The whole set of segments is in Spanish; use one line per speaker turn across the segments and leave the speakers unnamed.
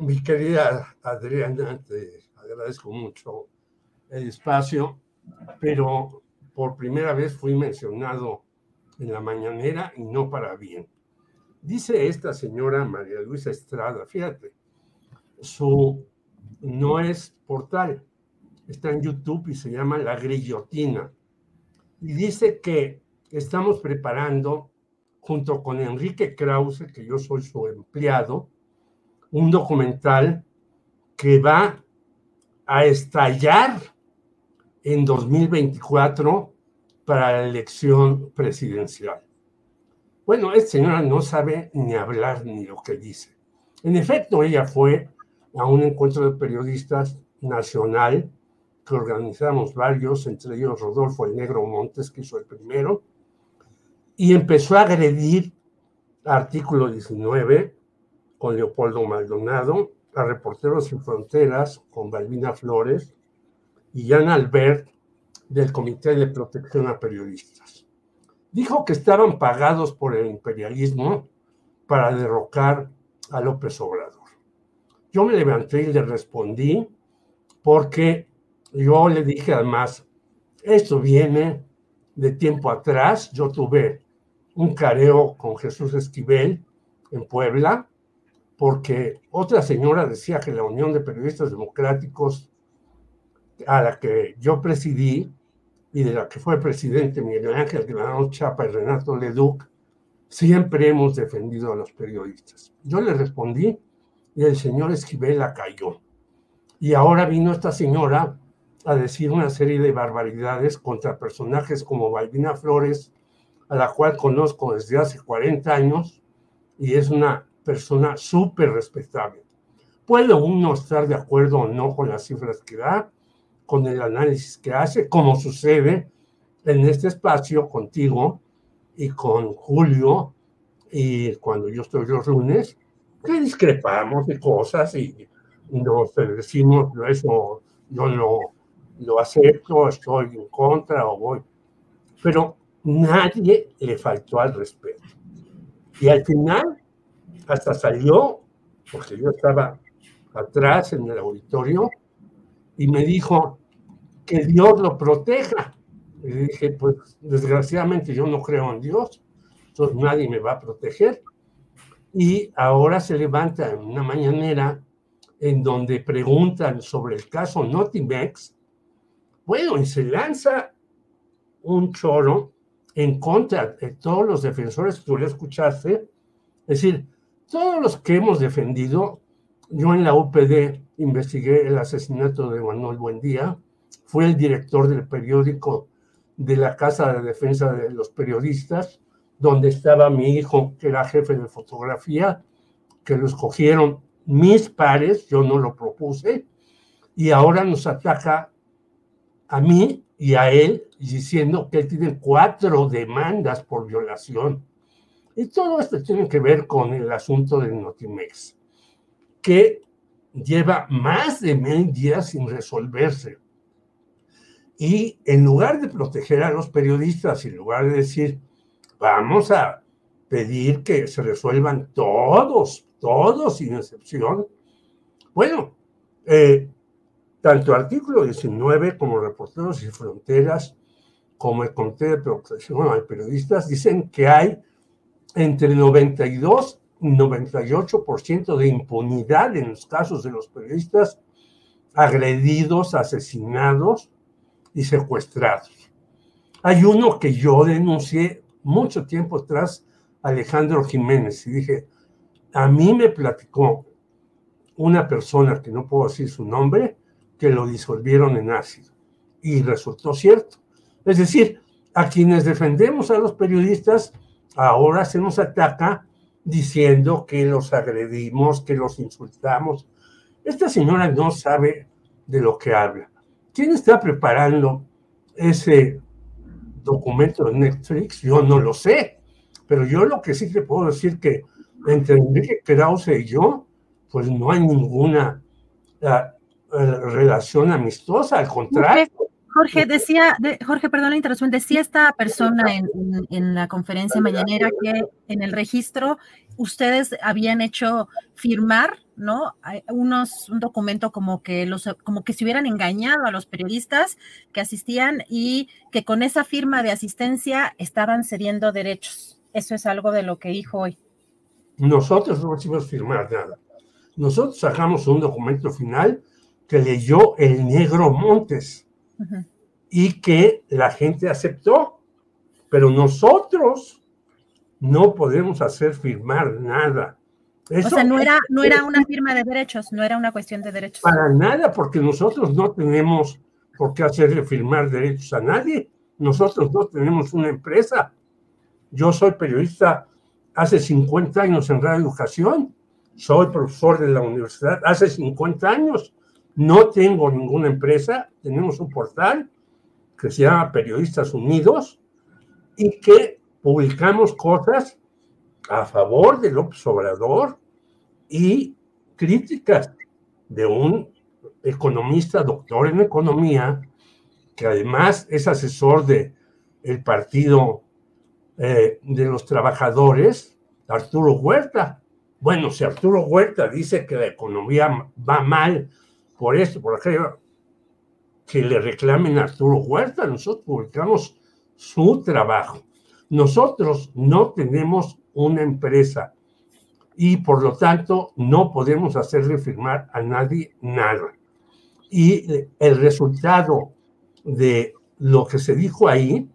Mi querida Adriana, te agradezco mucho el espacio, pero por primera vez fui mencionado en la mañanera y no para bien. Dice esta señora María Luisa Estrada, fíjate, su no es portal, está en YouTube y se llama La Grillotina. Y dice que estamos preparando, junto con Enrique Krause, que yo soy su empleado, un documental que va a estallar en 2024 para la elección presidencial. Bueno, esta señora no sabe ni hablar ni lo que dice. En efecto, ella fue a un encuentro de periodistas nacional que organizamos varios, entre ellos Rodolfo el Negro Montes, que hizo el primero, y empezó a agredir artículo 19 con Leopoldo Maldonado, a Reporteros Sin Fronteras con Balbina Flores y Jan Albert del Comité de Protección a Periodistas. Dijo que estaban pagados por el imperialismo para derrocar a López Obrador. Yo me levanté y le respondí porque yo le dije además, esto viene de tiempo atrás, yo tuve un careo con Jesús Esquivel en Puebla, porque otra señora decía que la Unión de Periodistas Democráticos, a la que yo presidí y de la que fue presidente Miguel Ángel Granado Chapa y Renato Leduc, siempre hemos defendido a los periodistas. Yo le respondí y el señor Esquivel la cayó. Y ahora vino esta señora a decir una serie de barbaridades contra personajes como Balbina Flores, a la cual conozco desde hace 40 años, y es una persona súper respetable. Puede uno estar de acuerdo o no con las cifras que da, con el análisis que hace, como sucede en este espacio contigo y con Julio, y cuando yo estoy los lunes, que discrepamos de cosas y nos decimos, eso yo no lo acepto, estoy en contra o voy. Pero nadie le faltó al respeto. Y al final hasta salió, porque yo estaba atrás en el auditorio, y me dijo que Dios lo proteja. Y dije, pues desgraciadamente yo no creo en Dios, entonces nadie me va a proteger. Y ahora se levanta en una mañanera en donde preguntan sobre el caso Notimex. Bueno, y se lanza un choro en contra de todos los defensores tú le escuchaste. Es decir, todos los que hemos defendido, yo en la UPD investigué el asesinato de Manuel Buendía, fui el director del periódico de la Casa de Defensa de los Periodistas, donde estaba mi hijo, que era jefe de fotografía, que lo escogieron mis pares, yo no lo propuse, y ahora nos ataca a mí y a él diciendo que él tiene cuatro demandas por violación. Y todo esto tiene que ver con el asunto del Notimex, que lleva más de mil días sin resolverse. Y en lugar de proteger a los periodistas, en lugar de decir, vamos a pedir que se resuelvan todos todos sin excepción. Bueno, eh, tanto artículo 19 como Reporteros Sin Fronteras, como el Comité de Protección de Periodistas, dicen que hay entre 92 y 98% de impunidad en los casos de los periodistas agredidos, asesinados y secuestrados. Hay uno que yo denuncié mucho tiempo atrás, Alejandro Jiménez, y dije, a mí me platicó una persona que no puedo decir su nombre, que lo disolvieron en ácido. Y resultó cierto. Es decir, a quienes defendemos a los periodistas, ahora se nos ataca diciendo que los agredimos, que los insultamos. Esta señora no sabe de lo que habla. ¿Quién está preparando ese documento de Netflix? Yo no lo sé, pero yo lo que sí te puedo decir que entre Enrique Krause y yo, pues no hay ninguna ah, eh, relación amistosa, al contrario.
Jorge, decía, Jorge, perdón la interrupción, decía esta persona en, la conferencia mañanera que en el registro ustedes habían hecho firmar, ¿no? Unos, un documento como que los, como que se hubieran engañado a los periodistas que asistían y que con esa firma de asistencia estaban cediendo derechos. Eso es algo de lo que dijo hoy.
Nosotros no hicimos firmar nada. Nosotros sacamos un documento final que leyó el negro Montes y que la gente aceptó, pero nosotros no podemos hacer firmar nada.
o sea, no era, no era una firma de derechos, no era una cuestión de derechos.
Para nada, porque nosotros no tenemos por qué hacerle firmar derechos a nadie. Nosotros no tenemos una empresa. Yo soy periodista hace 50 años en Radio Educación, soy profesor de la universidad hace 50 años no tengo ninguna empresa, tenemos un portal que se llama Periodistas Unidos y que publicamos cosas a favor de López Obrador y críticas de un economista, doctor en economía, que además es asesor de el partido eh, de los trabajadores, Arturo Huerta. Bueno, si Arturo Huerta dice que la economía va mal por eso, por ejemplo, que le reclamen a Arturo Huerta, nosotros publicamos su trabajo. Nosotros no tenemos una empresa y por lo tanto no podemos hacerle firmar a nadie nada. Y el resultado de lo que se dijo ahí,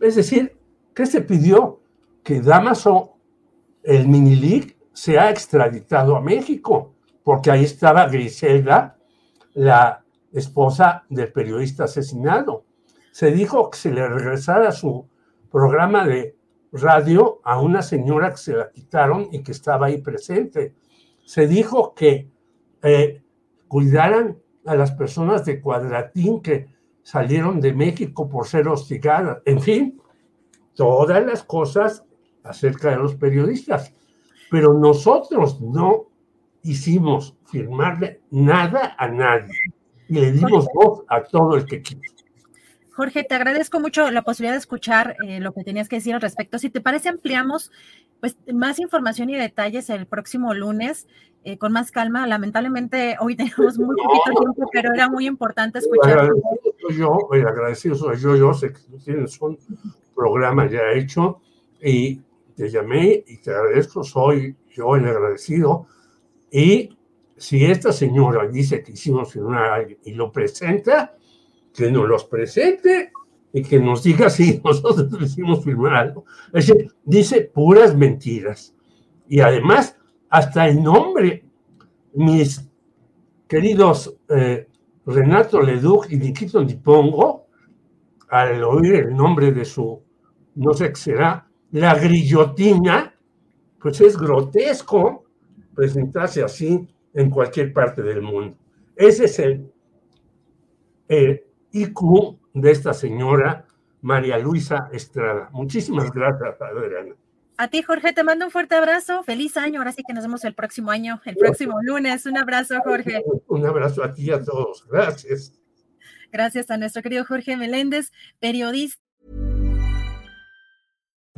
es decir, que se pidió que Damaso, el mini se ha extraditado a México, porque ahí estaba Griselda la esposa del periodista asesinado. Se dijo que se le regresara su programa de radio a una señora que se la quitaron y que estaba ahí presente. Se dijo que eh, cuidaran a las personas de Cuadratín que salieron de México por ser hostigadas. En fin, todas las cosas acerca de los periodistas. Pero nosotros no hicimos firmarle nada a nadie y le dimos voz a todo el que quiso.
Jorge, te agradezco mucho la posibilidad de escuchar eh, lo que tenías que decir al respecto. Si te parece, ampliamos pues más información y detalles el próximo lunes eh, con más calma. Lamentablemente hoy tenemos muy poquito tiempo, pero era muy importante escuchar.
Agradecido yo, agradecido soy yo, yo sé que tienes un programa ya hecho y te llamé y te agradezco, soy yo el agradecido y si esta señora dice que hicimos firmar y lo presenta, que nos los presente y que nos diga si nosotros hicimos firmar algo. Es decir, dice puras mentiras. Y además, hasta el nombre, mis queridos eh, Renato Leduc y Nikito Dipongo, al oír el nombre de su, no sé qué será, la grillotina, pues es grotesco presentarse así en cualquier parte del mundo. Ese es el, IQ de esta señora María Luisa Estrada. Muchísimas gracias, Adriana.
A ti, Jorge, te mando un fuerte abrazo. Feliz año. Ahora sí que nos vemos el próximo año, el próximo lunes. Un abrazo, Jorge.
Un abrazo a ti y a todos. Gracias.
Gracias a nuestro querido Jorge Meléndez, periodista.